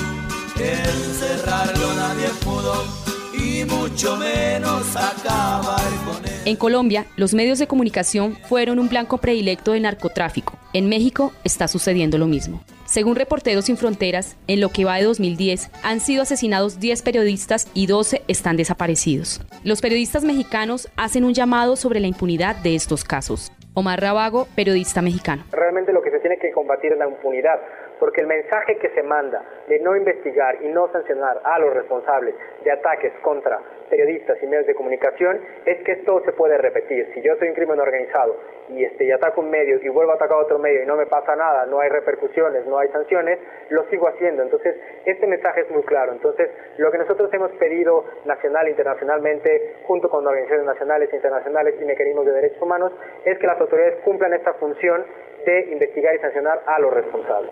encerrarlo nadie pudo y mucho menos acabar con él. En Colombia, los medios de comunicación fueron un blanco predilecto del narcotráfico. En México está sucediendo lo mismo. Según Reporteros Sin Fronteras, en lo que va de 2010 han sido asesinados 10 periodistas y 12 están desaparecidos. Los periodistas mexicanos hacen un llamado sobre la impunidad de estos casos. Omar Rabago, periodista mexicano. Realmente lo que tiene que combatir la impunidad, porque el mensaje que se manda de no investigar y no sancionar a los responsables de ataques contra periodistas y medios de comunicación es que esto se puede repetir. Si yo soy un crimen organizado y, este, y ataco un medio y vuelvo a atacar otro medio y no me pasa nada, no hay repercusiones, no hay sanciones, lo sigo haciendo. Entonces, este mensaje es muy claro. Entonces, lo que nosotros hemos pedido nacional e internacionalmente, junto con organizaciones nacionales e internacionales y mecanismos de derechos humanos, es que las autoridades cumplan esta función de investigar y sancionar a los responsables.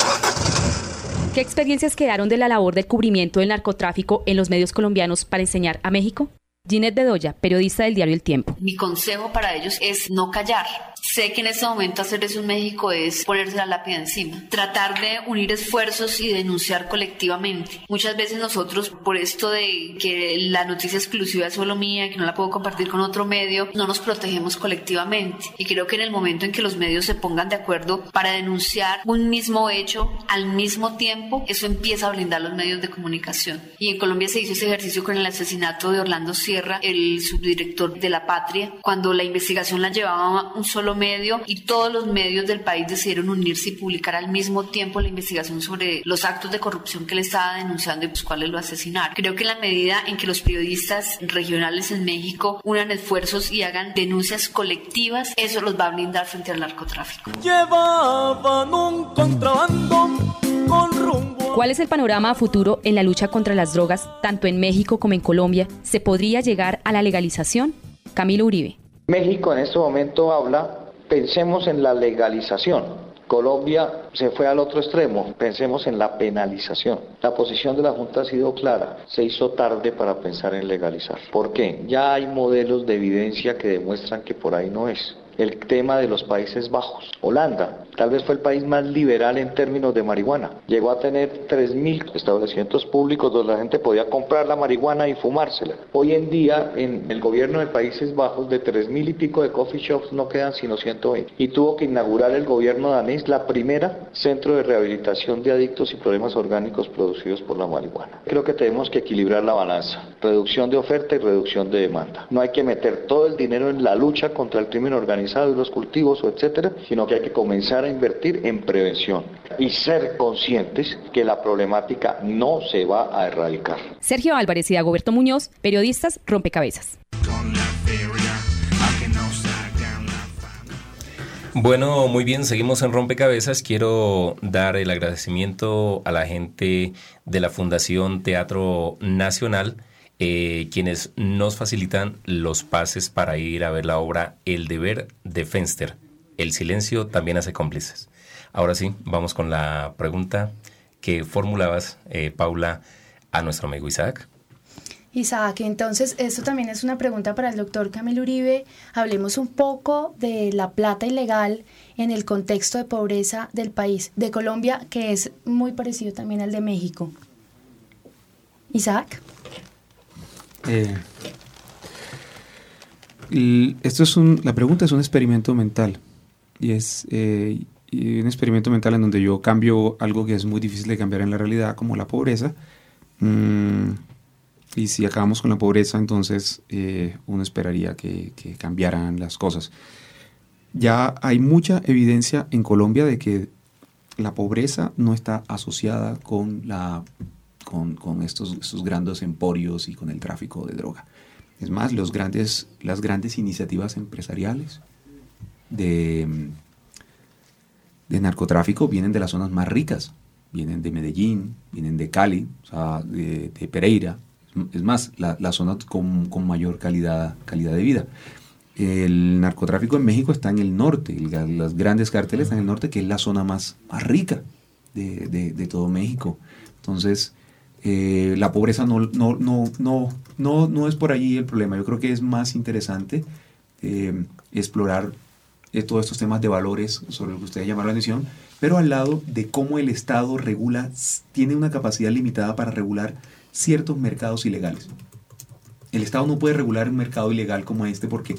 ¿Qué experiencias quedaron de la labor del cubrimiento del narcotráfico en los medios colombianos para enseñar a México? Ginette Bedoya, periodista del diario El Tiempo. Mi consejo para ellos es no callar. Sé que en este momento hacer eso en México es ponerse la lápida encima, tratar de unir esfuerzos y denunciar colectivamente. Muchas veces nosotros, por esto de que la noticia exclusiva es solo mía, que no la puedo compartir con otro medio, no nos protegemos colectivamente. Y creo que en el momento en que los medios se pongan de acuerdo para denunciar un mismo hecho al mismo tiempo, eso empieza a blindar los medios de comunicación. Y en Colombia se hizo ese ejercicio con el asesinato de Orlando Sierra, el subdirector de La Patria, cuando la investigación la llevaba un solo medio y todos los medios del país decidieron unirse y publicar al mismo tiempo la investigación sobre los actos de corrupción que él estaba denunciando y los cuales lo asesinaron. Creo que en la medida en que los periodistas regionales en México unan esfuerzos y hagan denuncias colectivas, eso los va a blindar frente al narcotráfico. Llevaban un contrabando con rumbo. ¿Cuál es el panorama a futuro en la lucha contra las drogas, tanto en México como en Colombia? ¿Se podría llegar a la legalización? Camilo Uribe. México en este momento habla, pensemos en la legalización. Colombia se fue al otro extremo, pensemos en la penalización. La posición de la Junta ha sido clara, se hizo tarde para pensar en legalizar. ¿Por qué? Ya hay modelos de evidencia que demuestran que por ahí no es. El tema de los Países Bajos. Holanda, tal vez fue el país más liberal en términos de marihuana. Llegó a tener 3.000 establecimientos públicos donde la gente podía comprar la marihuana y fumársela. Hoy en día, en el gobierno de Países Bajos, de 3.000 y pico de coffee shops no quedan sino 120. Y tuvo que inaugurar el gobierno danés la primera centro de rehabilitación de adictos y problemas orgánicos producidos por la marihuana. Creo que tenemos que equilibrar la balanza. Reducción de oferta y reducción de demanda. No hay que meter todo el dinero en la lucha contra el crimen organizado y los cultivos etcétera, sino que hay que comenzar a invertir en prevención y ser conscientes que la problemática no se va a erradicar. Sergio Álvarez y Dagoberto Muñoz, periodistas rompecabezas. Bueno, muy bien, seguimos en Rompecabezas. Quiero dar el agradecimiento a la gente de la Fundación Teatro Nacional, eh, quienes nos facilitan los pases para ir a ver la obra El deber de Fenster. El silencio también hace cómplices. Ahora sí, vamos con la pregunta que formulabas, eh, Paula, a nuestro amigo Isaac. Isaac, entonces esto también es una pregunta para el doctor Camilo Uribe. Hablemos un poco de la plata ilegal en el contexto de pobreza del país, de Colombia, que es muy parecido también al de México. Isaac. Eh, esto es un, la pregunta es un experimento mental y es eh, un experimento mental en donde yo cambio algo que es muy difícil de cambiar en la realidad, como la pobreza. Mm, y si acabamos con la pobreza, entonces eh, uno esperaría que, que cambiaran las cosas. Ya hay mucha evidencia en Colombia de que la pobreza no está asociada con, la, con, con estos, estos grandes emporios y con el tráfico de droga. Es más, los grandes, las grandes iniciativas empresariales de, de narcotráfico vienen de las zonas más ricas. Vienen de Medellín, vienen de Cali, o sea, de, Pereira. Es más, la, la zona con, con mayor calidad, calidad de vida. El narcotráfico en México está en el norte, las grandes cárteles están en el norte, que es la zona más, más rica de, de- de todo México. Entonces, eh, la pobreza no, no, no, no, no, no es por allí el problema. Yo creo que es más interesante eh, explorar eh, todos estos temas de valores sobre lo que ustedes llamaron la atención, pero al lado de cómo el Estado regula, tiene una capacidad limitada para regular ciertos mercados ilegales. El Estado no puede regular un mercado ilegal como este porque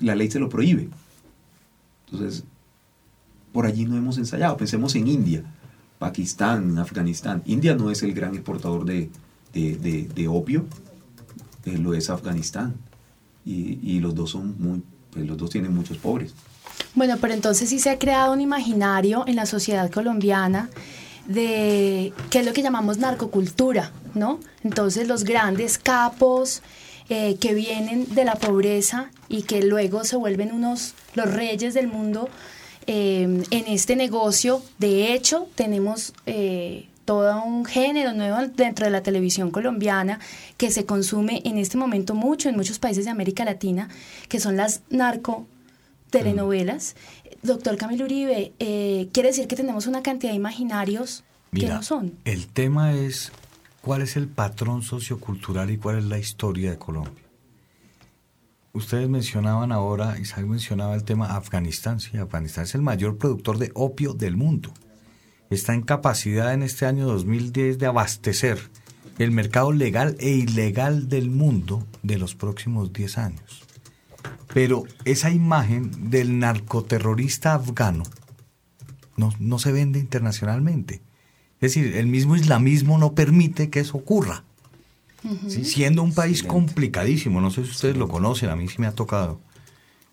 la ley se lo prohíbe. Entonces, por allí no hemos ensayado. Pensemos en India, Pakistán, Afganistán. India no es el gran exportador de, de- de- de opio, eh, lo es Afganistán. Y, y los dos son muy, pues los dos tienen muchos pobres. Bueno, pero entonces sí se ha creado un imaginario en la sociedad colombiana de qué es lo que llamamos narcocultura, ¿no? Entonces los grandes capos eh, que vienen de la pobreza y que luego se vuelven unos los reyes del mundo eh, en este negocio. De hecho, tenemos eh, todo un género nuevo dentro de la televisión colombiana que se consume en este momento mucho en muchos países de América Latina, que son las narco telenovelas. Doctor Camilo Uribe, eh, quiere decir que tenemos una cantidad de imaginarios que no son. el tema es cuál es el patrón sociocultural y cuál es la historia de Colombia. ustedes mencionaban ahora, Isaac mencionaba el tema Afganistán. Sí, Afganistán es el mayor productor de opio del mundo. Está en capacidad en este año 2010 de abastecer el mercado legal e ilegal del mundo de los próximos 10 años. Pero esa imagen del narcoterrorista afgano no, no se vende internacionalmente. Es decir, el mismo islamismo no permite que eso ocurra. Sí, siendo un país complicadísimo, no sé si ustedes lo conocen, a mí sí me ha tocado,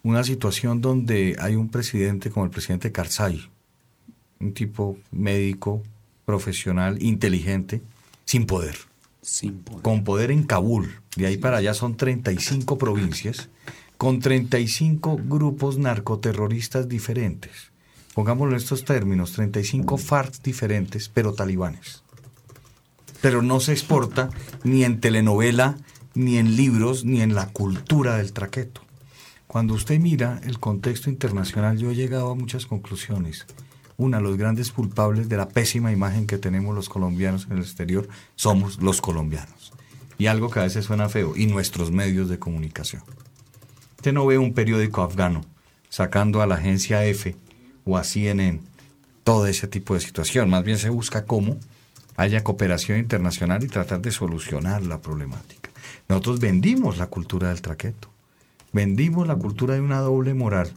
una situación donde hay un presidente como el presidente Karzai, un tipo médico, profesional, inteligente, sin poder. Sin poder. Con poder en Kabul, de ahí para allá son 35 provincias, con 35 grupos narcoterroristas diferentes. Pongámoslo en estos términos, 35 FARC diferentes, pero talibanes pero no se exporta ni en telenovela, ni en libros, ni en la cultura del traqueto. Cuando usted mira el contexto internacional, yo he llegado a muchas conclusiones. Una, los grandes culpables de la pésima imagen que tenemos los colombianos en el exterior somos los colombianos. Y algo que a veces suena feo, y nuestros medios de comunicación. Usted no ve un periódico afgano sacando a la agencia F o a CNN todo ese tipo de situación. Más bien se busca cómo haya cooperación internacional y tratar de solucionar la problemática. Nosotros vendimos la cultura del traqueto, vendimos la cultura de una doble moral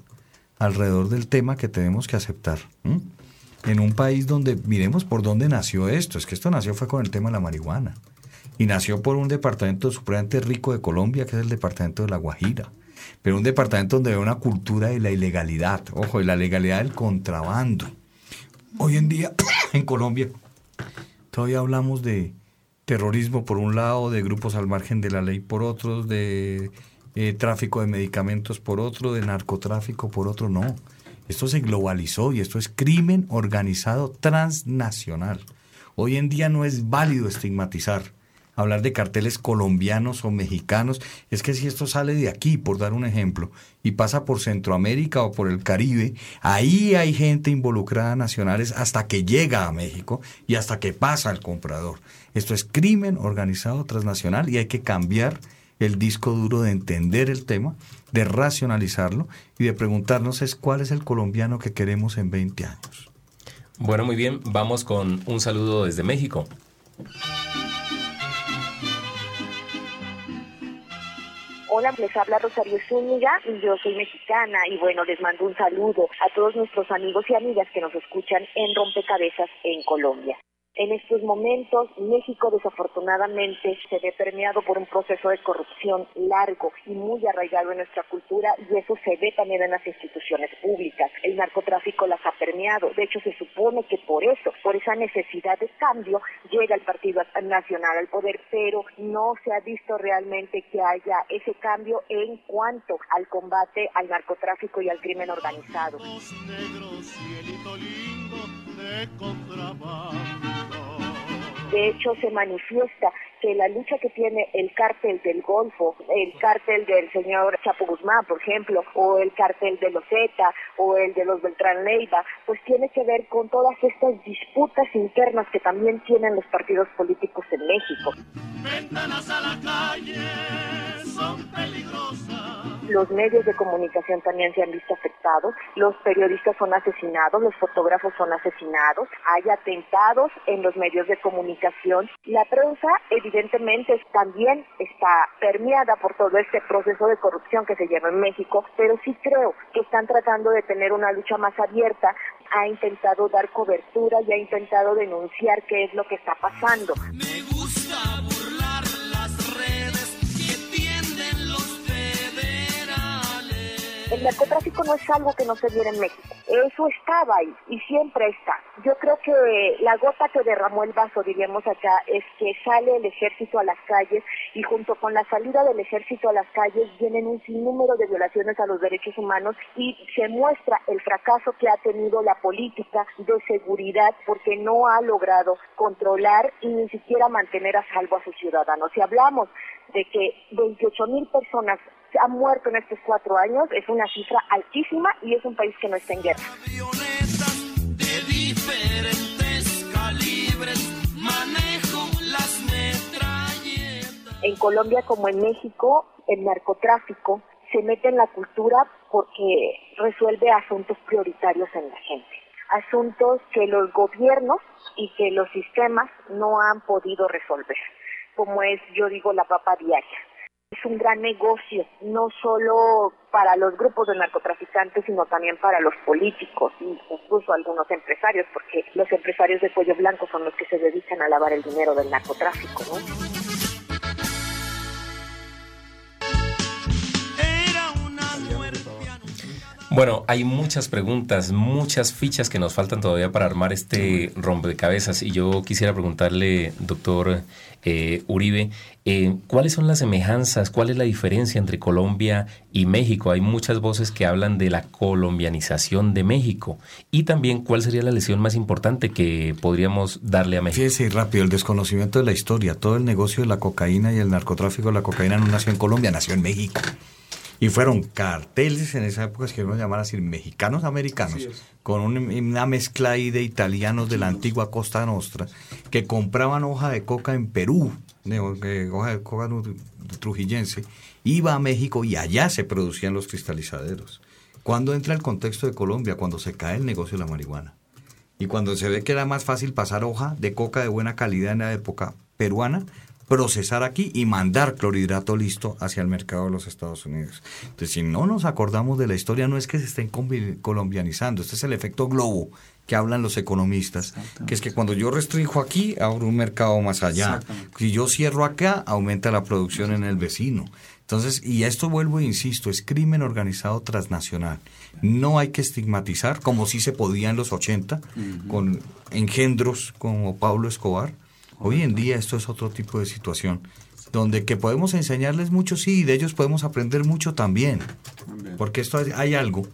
alrededor del tema que tenemos que aceptar. En un país donde, miremos por dónde nació esto, es que esto nació fue con el tema de la marihuana, y nació por un departamento supremamente rico de Colombia, que es el departamento de La Guajira, pero un departamento donde hay una cultura de la ilegalidad, ojo, de la legalidad del contrabando. Hoy en día, en Colombia, Todavía hablamos de terrorismo por un lado, de grupos al margen de la ley por otros, de eh, tráfico de medicamentos por otro, de narcotráfico por otro. No, esto se globalizó y esto es crimen organizado transnacional. Hoy en día no es válido estigmatizar hablar de carteles colombianos o mexicanos, es que si esto sale de aquí, por dar un ejemplo, y pasa por Centroamérica o por el Caribe, ahí hay gente involucrada nacionales hasta que llega a México y hasta que pasa al comprador. Esto es crimen organizado transnacional y hay que cambiar el disco duro de entender el tema, de racionalizarlo y de preguntarnos es cuál es el colombiano que queremos en 20 años. Bueno, muy bien, vamos con un saludo desde México. Hola, les habla Rosario Zúñiga y yo soy mexicana y bueno, les mando un saludo a todos nuestros amigos y amigas que nos escuchan en Rompecabezas en Colombia. En estos momentos, México desafortunadamente se ve permeado por un proceso de corrupción largo y muy arraigado en nuestra cultura y eso se ve también en las instituciones públicas. El narcotráfico las ha permeado. De hecho, se supone que por eso, por esa necesidad de cambio, llega el Partido Nacional al poder, pero no se ha visto realmente que haya ese cambio en cuanto al combate al narcotráfico y al crimen organizado. De hecho, se manifiesta que la lucha que tiene el cártel del Golfo, el cártel del señor Chapo Guzmán, por ejemplo, o el cártel de los Zeta, o el de los Beltrán Leiva, pues tiene que ver con todas estas disputas internas que también tienen los partidos políticos en México. Ventanas a la calle son peligrosas. Los medios de comunicación también se han visto afectados, los periodistas son asesinados, los fotógrafos son asesinados, hay atentados en los medios de comunicación. La prensa evidentemente también está permeada por todo este proceso de corrupción que se lleva en México, pero sí creo que están tratando de tener una lucha más abierta, ha intentado dar cobertura y ha intentado denunciar qué es lo que está pasando. El narcotráfico no es algo que no se viera en México. Eso estaba ahí y siempre está. Yo creo que la gota que derramó el vaso, diríamos acá, es que sale el ejército a las calles y junto con la salida del ejército a las calles vienen un sinnúmero de violaciones a los derechos humanos y se muestra el fracaso que ha tenido la política de seguridad porque no ha logrado controlar y ni siquiera mantener a salvo a sus ciudadanos. Si hablamos de que 28 mil personas han muerto en estos cuatro años, es una cifra altísima y es un país que no está en guerra. En Colombia como en México, el narcotráfico se mete en la cultura porque resuelve asuntos prioritarios en la gente, asuntos que los gobiernos y que los sistemas no han podido resolver, como es, yo digo, la papa diaria. Es un gran negocio, no solo para los grupos de narcotraficantes, sino también para los políticos, incluso algunos empresarios, porque los empresarios de cuello blanco son los que se dedican a lavar el dinero del narcotráfico, ¿no? Bueno, hay muchas preguntas, muchas fichas que nos faltan todavía para armar este rompecabezas y yo quisiera preguntarle, doctor eh, Uribe, eh, ¿cuáles son las semejanzas, cuál es la diferencia entre Colombia y México? Hay muchas voces que hablan de la colombianización de México y también cuál sería la lesión más importante que podríamos darle a México. Fíjese rápido, el desconocimiento de la historia, todo el negocio de la cocaína y el narcotráfico de la cocaína no nació en Colombia, nació en México. Y fueron carteles en esa época, que uno llamar así, mexicanos americanos, con un- una mezcla ahí de italianos de la antigua Costa Nostra, que compraban hoja de coca en Perú, de- de hoja de coca trujillense, iba a México y allá se producían los cristalizaderos. ¿Cuándo entra el contexto de Colombia? Cuando se cae el negocio de la marihuana. Y cuando se ve que era más fácil pasar hoja de coca de buena calidad en la época peruana, procesar aquí y mandar clorhidrato listo hacia el mercado de los Estados Unidos. Entonces, si no nos acordamos de la historia, no es que se estén colombianizando, este es el efecto globo que hablan los economistas, que es que cuando yo restringo aquí, abro un mercado más allá. Si yo cierro acá, aumenta la producción en el vecino. Entonces, y esto vuelvo e insisto, es crimen organizado transnacional. No hay que estigmatizar, como sí se podía en los 80, con engendros como Pablo Escobar. Hoy en día esto es otro tipo de situación, donde que podemos enseñarles mucho, sí, y de ellos podemos aprender mucho también. Porque esto hay, hay algo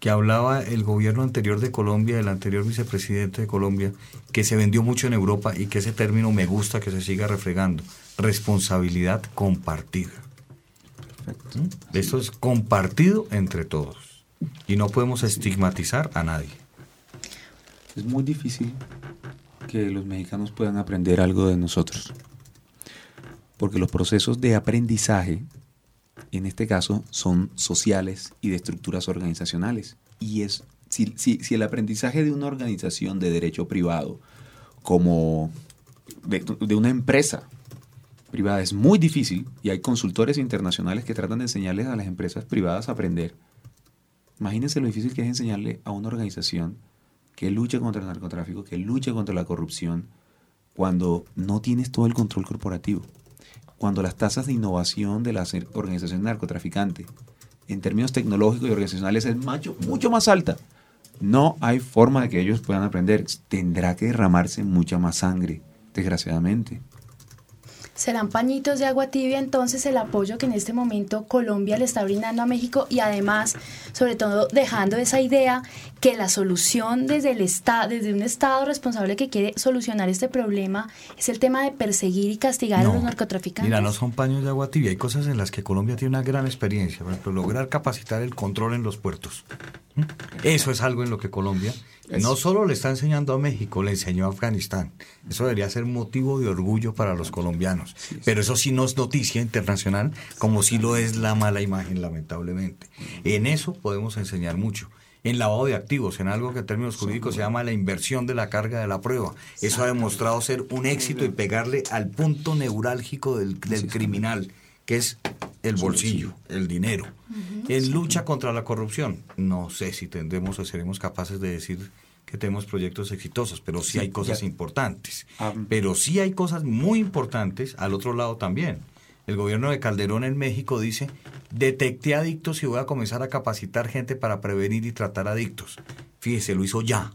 que hablaba el gobierno anterior de Colombia, el anterior vicepresidente de Colombia, que se vendió mucho en Europa y que ese término me gusta que se siga refregando. Responsabilidad compartida. ¿Mm? Esto es compartido entre todos. Y no podemos estigmatizar a nadie. Es muy difícil que los mexicanos puedan aprender algo de nosotros. Porque los procesos de aprendizaje, en este caso, son sociales y de estructuras organizacionales. Y es, si, si- si el aprendizaje de una organización de derecho privado, como de, de una empresa privada, es muy difícil, y hay consultores internacionales que tratan de enseñarles a las empresas privadas a aprender. Imagínense lo difícil que es enseñarle a una organización que lucha contra el narcotráfico, que lucha contra la corrupción, cuando no tienes todo el control corporativo, cuando las tasas de innovación de las organizaciones narcotraficantes, en términos tecnológicos y organizacionales, es macho- mucho más alta. No hay forma de que ellos puedan aprender. Tendrá que derramarse mucha más sangre, desgraciadamente. Serán pañitos de agua tibia entonces el apoyo que en este momento Colombia le está brindando a México y además, sobre todo, dejando esa idea que la solución desde el Estado, desde un Estado responsable que quiere solucionar este problema es el tema de perseguir y castigar a los narcotraficantes. Mira, no son paños de agua tibia. Hay cosas en las que Colombia tiene una gran experiencia. Por ejemplo, lograr capacitar el control en los puertos. ¿Mm? Eso es algo en lo que Colombia no solo le está enseñando a México, le enseñó a Afganistán. Eso debería ser motivo de orgullo para los colombianos. Pero eso sí no es noticia internacional, como sí lo es la mala imagen, lamentablemente. En eso podemos enseñar mucho. En lavado de activos, en algo que en términos jurídicos se llama la inversión de la carga de la prueba. Eso ha demostrado ser un éxito y pegarle al punto neurálgico del, del criminal, que es el bolsillo, el dinero. En lucha contra la corrupción, no sé si tendremos o seremos capaces de decir que tenemos proyectos exitosos, pero sí, Sí, hay cosas ya. importantes. Ah. Pero sí hay cosas muy importantes al otro lado también. El gobierno de Calderón en México dice, detecté adictos y voy a comenzar a capacitar gente para prevenir y tratar adictos. Fíjese, lo hizo ya.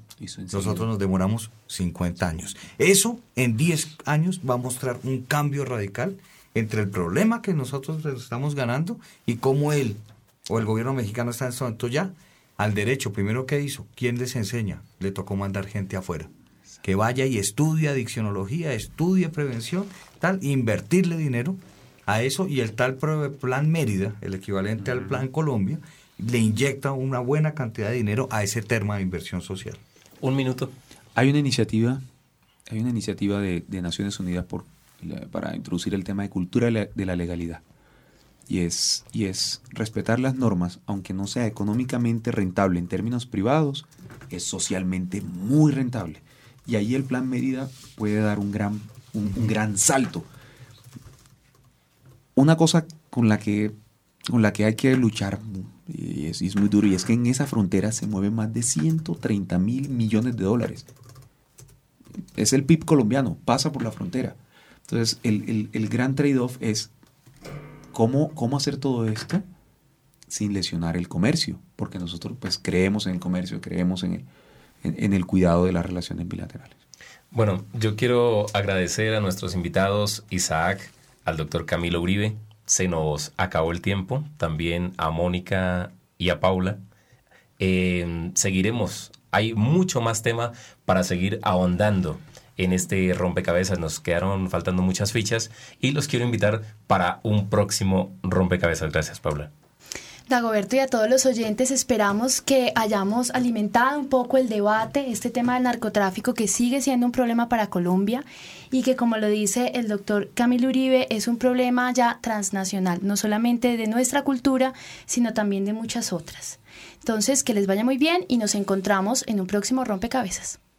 Nosotros nos demoramos 50 años. Eso en 10 años va a mostrar un cambio radical entre el problema que nosotros estamos ganando y cómo él o el gobierno mexicano está en este momento ya al derecho. Primero, ¿qué hizo? ¿Quién les enseña? Le tocó mandar gente afuera. Que vaya y estudie adiccionología, estudie prevención, tal, invertirle dinero a eso y el tal plan Mérida, el equivalente al plan Colombia, le inyecta una buena cantidad de dinero a ese tema de inversión social. Un minuto. Hay una iniciativa, hay una iniciativa de, de Naciones Unidas por, para introducir el tema de cultura de la, legalidad. y es, y es respetar las normas, aunque no sea económicamente rentable en términos privados, es socialmente muy rentable. Y ahí el plan Mérida puede dar un gran, un, gran salto. Una cosa con la que, con la que hay que luchar, y es, es muy duro, y es que en esa frontera se mueven más de 130 mil millones de dólares. Es el PIB colombiano, pasa por la frontera. Entonces, el, el- gran trade-off es cómo, cómo hacer todo esto sin lesionar el comercio, porque nosotros pues creemos en el comercio, creemos en el, en- en el cuidado de las relaciones bilaterales. Bueno, yo quiero agradecer a nuestros invitados, Isaac, al doctor Camilo Uribe. Se nos acabó el tiempo. También a Mónica y a Paula. Eh, seguiremos. Hay mucho más tema para seguir ahondando en este rompecabezas. Nos quedaron faltando muchas fichas y los quiero invitar para un próximo rompecabezas. Gracias, Paula. Dagoberto y a todos los oyentes esperamos que hayamos alimentado un poco el debate, este tema del narcotráfico que sigue siendo un problema para Colombia y que como lo dice el doctor Camilo Uribe es un problema ya transnacional, no solamente de nuestra cultura, sino también de muchas otras. Entonces, que les vaya muy bien y nos encontramos en un próximo rompecabezas.